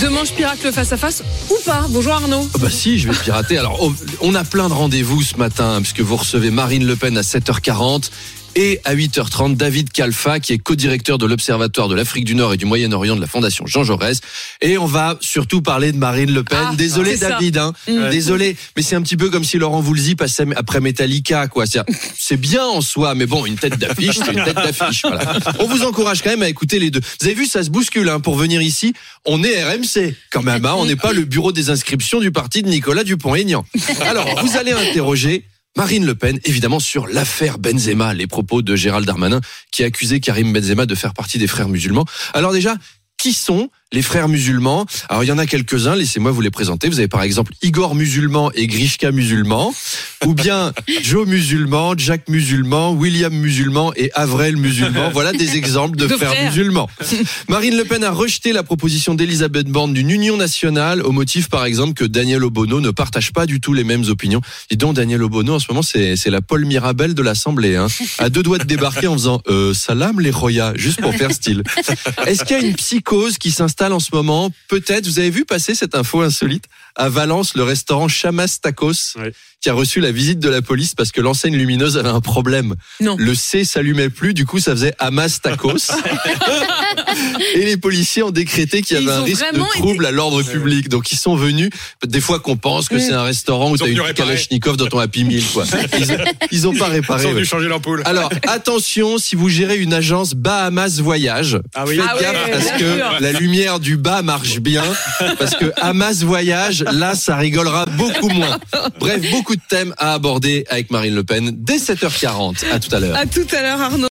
De manche pirate le face-à-face ou pas Bonjour Arnaud. Ah Bah si, je vais pirater. Alors, on a plein de rendez-vous ce matin, puisque vous recevez Marine Le Pen à 7h40 et à 8h30, David Kalfa, qui est co-directeur de l'Observatoire de l'Afrique du Nord et du Moyen-Orient de la Fondation Jean Jaurès. Et on va surtout parler de Marine Le Pen. Ah, Désolé. David, hein. Mm. désolé, mais c'est un petit peu comme si Laurent Voulzy passait après Metallica, quoi. C'est- C'est bien en soi, mais bon, une tête d'affiche, c'est une tête d'affiche. Voilà. On vous encourage quand même à écouter les deux. Vous avez vu, ça se bouscule hein, pour venir ici. On est RMC quand même. Hein, on n'est pas le bureau des inscriptions du parti de Nicolas Dupont-Aignan. Alors, vous allez interroger. Marine Le Pen, évidemment, sur l'affaire Benzema, les propos de Gérald Darmanin, qui a accusé Karim Benzema de faire partie des frères musulmans. Alors déjà, qui sont les frères musulmans Alors il y en a quelques-uns, laissez-moi vous les présenter. Vous avez par exemple Igor musulman et Grishka musulman, ou bien Joe musulman, Jack musulman, William musulman et Avril musulman. Voilà des exemples de, De frères, frères. musulmans. Marine Le Pen a rejeté la proposition d'Elisabeth Borne d'une union nationale au motif par exemple que Daniel Obono ne partage pas du tout les mêmes opinions. Et donc Daniel Obono en ce moment c'est c'est la Paul Mirabel de l'Assemblée, hein. à deux doigts de débarquer en faisant euh, salam les royas juste pour faire style. Est-ce qu'il y a une psychose qui s'installe en ce moment Peut-être. Vous avez vu passer cette info insolite? À Valence, le restaurant Chamas Tacos, qui a reçu la visite de la police parce que l'enseigne lumineuse avait un problème. Non. Le C s'allumait plus, du coup ça faisait Hamas Tacos. Et les policiers ont décrété qu'il y avait un risque de trouble à l'ordre public. Donc ils sont venus. Des fois qu'on pense que c'est un restaurant où Ils ont t'as une. Kalachnikov dans ton Happy Meal, quoi. Ils, ont- ils ont pas réparé. Ils ont ouais. dû changer l'ampoule. Alors attention, si vous gérez une agence Bahamas Voyage, Ah oui. faites Ah gaffe parce bien que sûr. la lumière du bas marche bien, parce que Hamas Voyage, là, ça rigolera beaucoup moins. Bref, beaucoup de thèmes à aborder avec Marine Le Pen dès 7h40. À tout à l'heure. À tout à l'heure Arnaud.